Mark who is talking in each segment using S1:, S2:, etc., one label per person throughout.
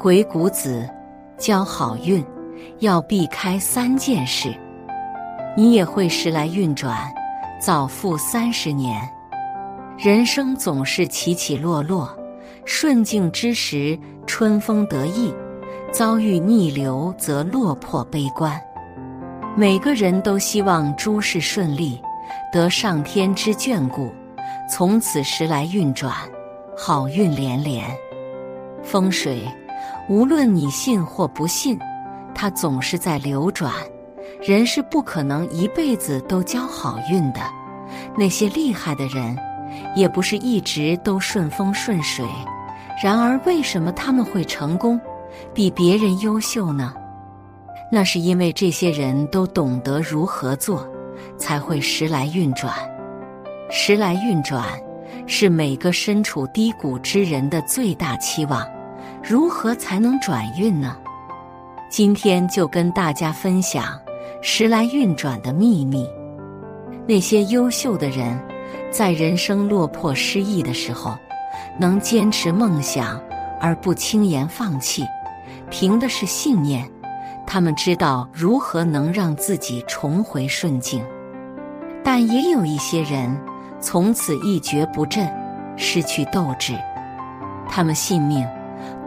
S1: 鬼谷子教好运，要避开三件事，你也会时来运转，早富三十年。人生总是起起落落，顺境之时春风得意，遭遇逆流则落魄悲观。每个人都希望诸事顺利，得上天之眷顾，从此时来运转，好运连连。风水。无论你信或不信，它总是在流转。人是不可能一辈子都交好运的。那些厉害的人，也不是一直都顺风顺水。然而，为什么他们会成功，比别人优秀呢？那是因为这些人都懂得如何做，才会时来运转。时来运转，是每个身处低谷之人的最大期望。如何才能转运呢？今天就跟大家分享时来运转的秘密。那些优秀的人，在人生落魄失意的时候，能坚持梦想而不轻言放弃，凭的是信念。他们知道如何能让自己重回顺境。但也有一些人从此一蹶不振，失去斗志。他们信命。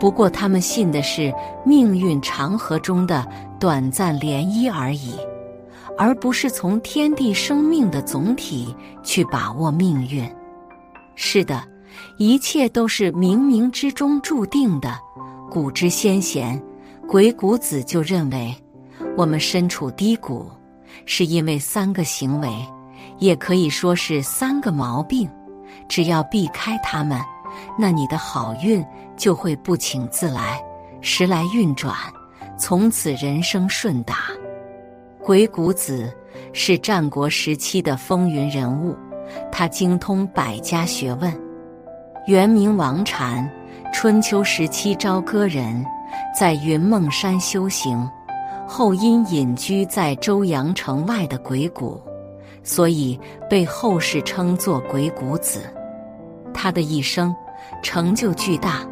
S1: 不过，他们信的是命运长河中的短暂涟漪而已，而不是从天地生命的总体去把握命运。是的，一切都是冥冥之中注定的。古之先贤，鬼谷子就认为，我们身处低谷，是因为三个行为，也可以说是三个毛病。只要避开他们。那你的好运就会不请自来，时来运转，从此人生顺达。鬼谷子是战国时期的风云人物，他精通百家学问。原名王禅，春秋时期朝歌人，在云梦山修行，后因隐居在周阳城外的鬼谷，所以被后世称作鬼谷子。他的一生。成就巨大，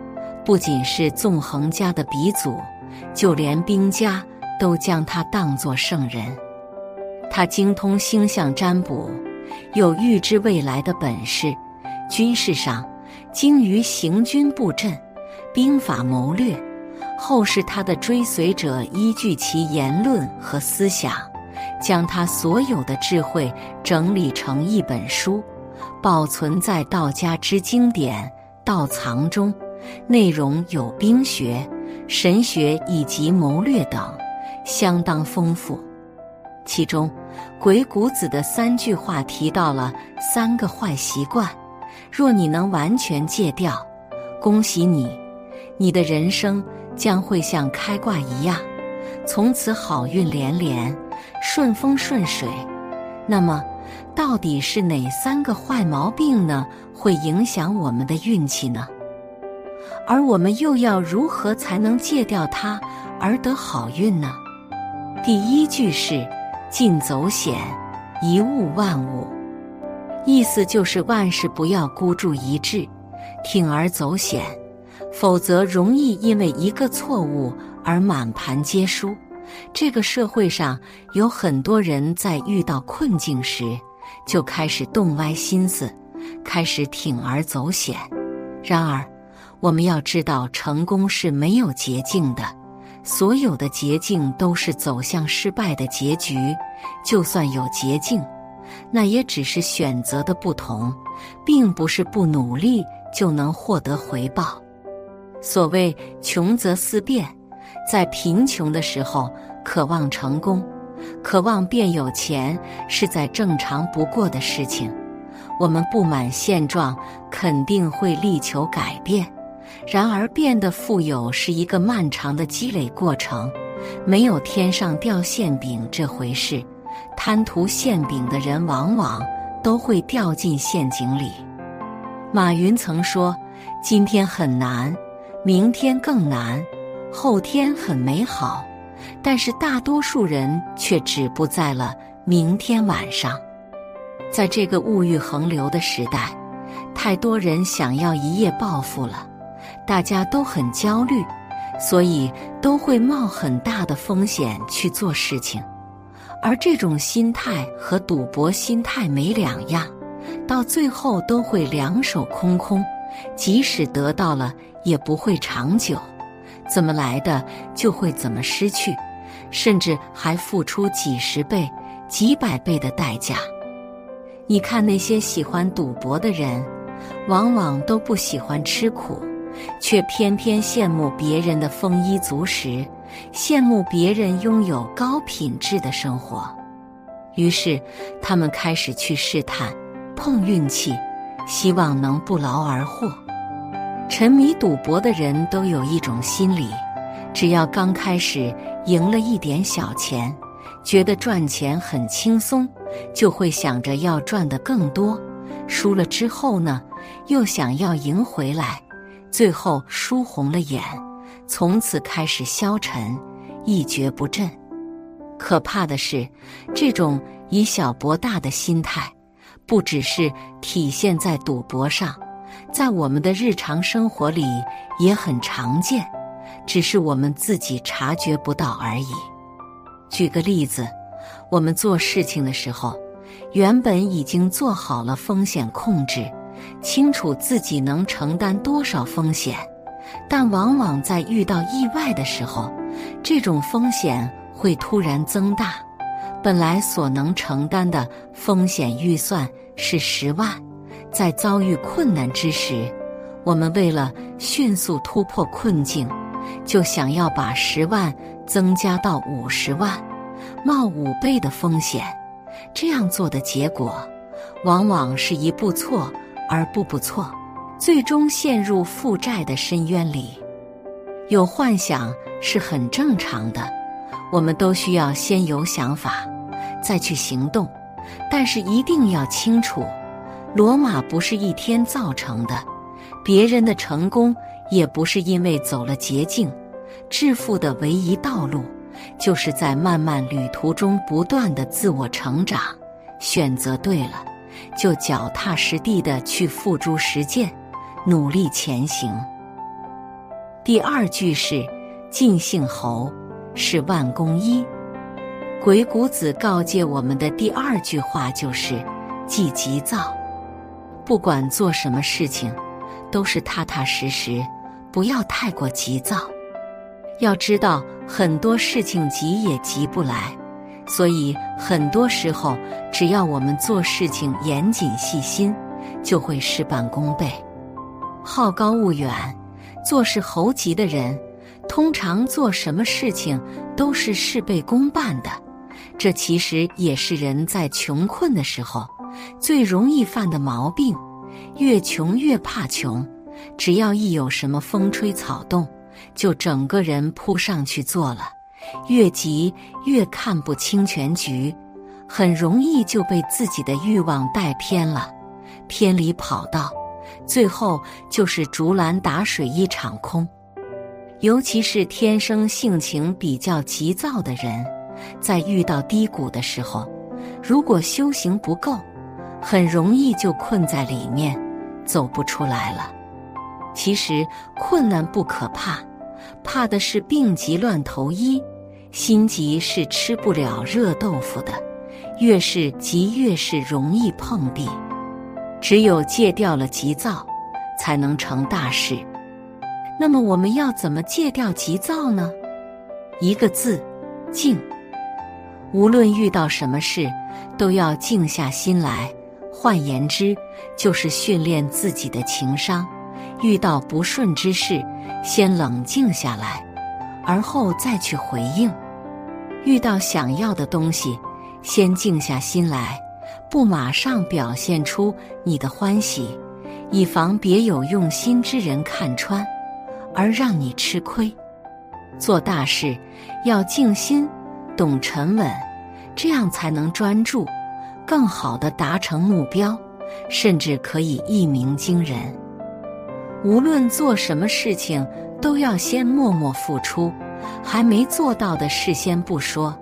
S1: 不仅是纵横家的鼻祖，就连兵家都将他当作圣人。他精通星象占卜，有预知未来的本事。军事上精于行军布阵、兵法谋略。后世他的追随者依据其言论和思想，将他所有的智慧整理成一本书，保存在道家之经典。道藏中，内容有兵学、神学以及谋略等，相当丰富。其中，鬼谷子的三句话提到了三个坏习惯，若你能完全戒掉，恭喜你，你的人生将会像开挂一样，从此好运连连，顺风顺水。那么，到底是哪三个坏毛病呢？会影响我们的运气呢？而我们又要如何才能戒掉它而得好运呢？第一句是“尽走险，一物万物”，意思就是万事不要孤注一掷，铤而走险，否则容易因为一个错误而满盘皆输。这个社会上有很多人在遇到困境时。就开始动歪心思，开始铤而走险。然而，我们要知道，成功是没有捷径的，所有的捷径都是走向失败的结局。就算有捷径，那也只是选择的不同，并不是不努力就能获得回报。所谓“穷则思变，在贫穷的时候渴望成功，渴望变有钱，是再正常不过的事情。我们不满现状，肯定会力求改变。然而，变得富有是一个漫长的积累过程，没有天上掉馅饼这回事。贪图馅饼的人，往往都会掉进陷阱里。马云曾说：“今天很难，明天更难，后天很美好。”但是，大多数人却止步在了明天晚上。在这个物欲横流的时代，太多人想要一夜暴富了，大家都很焦虑，所以都会冒很大的风险去做事情。而这种心态和赌博心态没两样，到最后都会两手空空，即使得到了，也不会长久。怎么来的，就会怎么失去，甚至还付出几十倍、几百倍的代价。你看那些喜欢赌博的人，往往都不喜欢吃苦，却偏偏羡慕别人的丰衣足食，羡慕别人拥有高品质的生活。于是，他们开始去试探、碰运气，希望能不劳而获。沉迷赌博的人都有一种心理：只要刚开始赢了一点小钱，觉得赚钱很轻松。就会想着要赚得更多，输了之后呢，又想要赢回来，最后输红了眼，从此开始消沉，一蹶不振。可怕的是，这种以小博大的心态，不只是体现在赌博上，在我们的日常生活里也很常见，只是我们自己察觉不到而已。举个例子。我们做事情的时候，原本已经做好了风险控制，清楚自己能承担多少风险，但往往在遇到意外的时候，这种风险会突然增大。本来所能承担的风险预算是十万，在遭遇困难之时，我们为了迅速突破困境，就想要把十万增加到五十万。冒五倍的风险，这样做的结果，往往是一步错而步步错，最终陷入负债的深渊里。有幻想是很正常的，我们都需要先有想法，再去行动。但是一定要清楚，罗马不是一天造成的，别人的成功也不是因为走了捷径，致富的唯一道路。就是在漫漫旅途中不断的自我成长，选择对了，就脚踏实地的去付诸实践，努力前行。第二句是“尽兴侯，是万公一”。鬼谷子告诫我们的第二句话就是“忌急躁”，不管做什么事情，都是踏踏实实，不要太过急躁。要知道，很多事情急也急不来，所以很多时候，只要我们做事情严谨细心，就会事半功倍。好高骛远、做事猴急的人，通常做什么事情都是事倍功半的。这其实也是人在穷困的时候最容易犯的毛病。越穷越怕穷，只要一有什么风吹草动。就整个人扑上去做了，越急越看不清全局，很容易就被自己的欲望带偏了，偏离跑道，最后就是竹篮打水一场空。尤其是天生性情比较急躁的人，在遇到低谷的时候，如果修行不够，很容易就困在里面，走不出来了。其实困难不可怕。怕的是病急乱投医，心急是吃不了热豆腐的，越是急越是容易碰壁。只有戒掉了急躁，才能成大事。那么我们要怎么戒掉急躁呢？一个字，静。无论遇到什么事，都要静下心来。换言之，就是训练自己的情商。遇到不顺之事，先冷静下来，而后再去回应。遇到想要的东西，先静下心来，不马上表现出你的欢喜，以防别有用心之人看穿，而让你吃亏。做大事要静心，懂沉稳，这样才能专注，更好的达成目标，甚至可以一鸣惊人。无论做什么事情，都要先默默付出。还没做到的事先不说，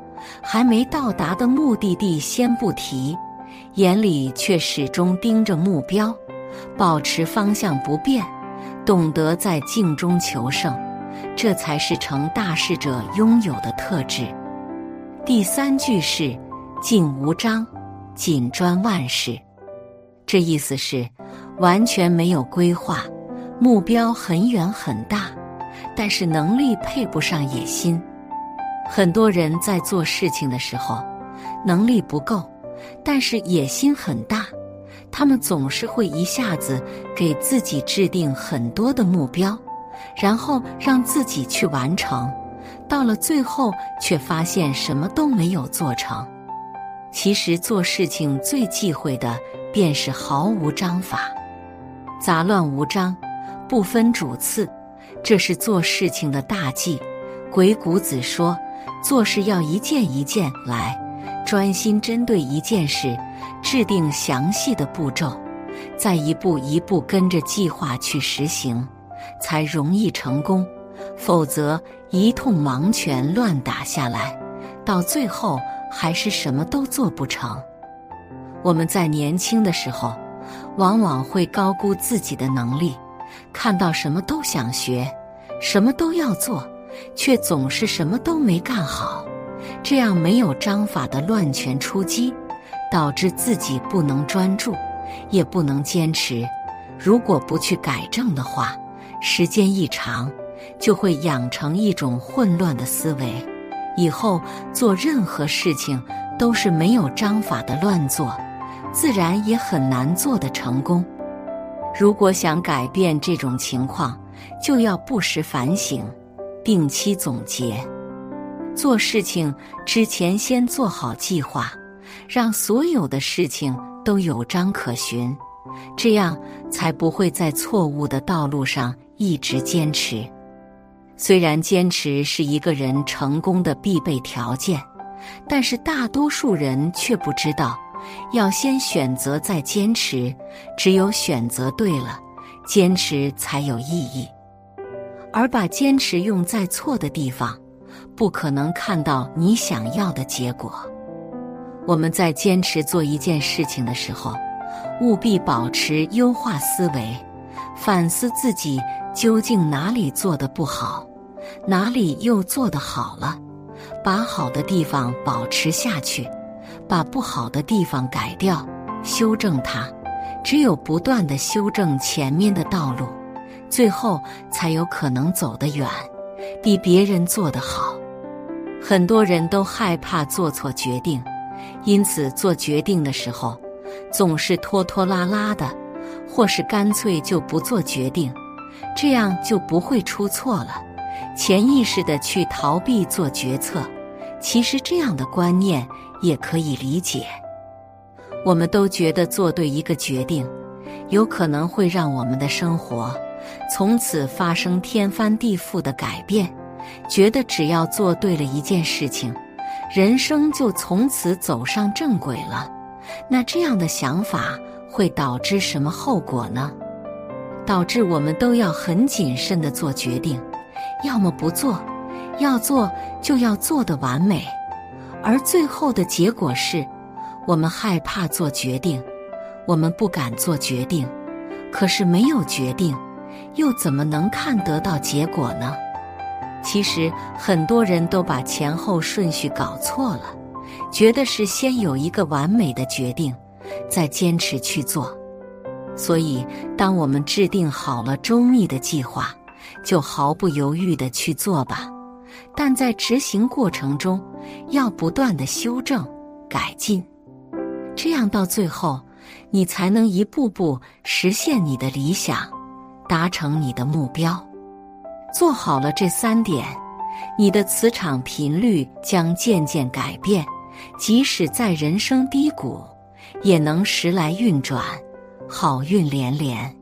S1: 还没到达的目的地先不提，眼里却始终盯着目标，保持方向不变，懂得在静中求胜，这才是成大事者拥有的特质。第三句是“静无章，紧专万事”，这意思是完全没有规划。目标很远很大，但是能力配不上野心。很多人在做事情的时候，能力不够，但是野心很大。他们总是会一下子给自己制定很多的目标，然后让自己去完成，到了最后却发现什么都没有做成。其实做事情最忌讳的便是毫无章法，杂乱无章。不分主次，这是做事情的大忌。鬼谷子说，做事要一件一件来，专心针对一件事，制定详细的步骤，再一步一步跟着计划去实行，才容易成功。否则一通盲拳乱打下来，到最后还是什么都做不成。我们在年轻的时候，往往会高估自己的能力。看到什么都想学，什么都要做，却总是什么都没干好，这样没有章法的乱拳出击，导致自己不能专注，也不能坚持。如果不去改正的话，时间一长，就会养成一种混乱的思维，以后做任何事情都是没有章法的乱做，自然也很难做得成功。如果想改变这种情况，就要不时反省，定期总结。做事情之前先做好计划，让所有的事情都有章可循，这样才不会在错误的道路上一直坚持。虽然坚持是一个人成功的必备条件，但是大多数人却不知道。要先选择再坚持，只有选择对了，坚持才有意义。而把坚持用在错的地方，不可能看到你想要的结果。我们在坚持做一件事情的时候，务必保持优化思维，反思自己究竟哪里做的不好，哪里又做的好了，把好的地方保持下去。把不好的地方改掉，修正它。只有不断的修正前面的道路，最后才有可能走得远，比别人做得好。很多人都害怕做错决定，因此做决定的时候总是拖拖拉拉的，或是干脆就不做决定，这样就不会出错了。潜意识的去逃避做决策，其实这样的观念。也可以理解，我们都觉得做对一个决定，有可能会让我们的生活从此发生天翻地覆的改变，觉得只要做对了一件事情，人生就从此走上正轨了。那这样的想法会导致什么后果呢？导致我们都要很谨慎的做决定，要么不做，要做就要做的完美。而最后的结果是，我们害怕做决定，我们不敢做决定。可是没有决定，又怎么能看得到结果呢？其实很多人都把前后顺序搞错了，觉得是先有一个完美的决定，再坚持去做。所以，当我们制定好了周密的计划，就毫不犹豫的去做吧。但在执行过程中，要不断的修正、改进，这样到最后，你才能一步步实现你的理想，达成你的目标。做好了这三点，你的磁场频率将渐渐改变，即使在人生低谷，也能时来运转，好运连连。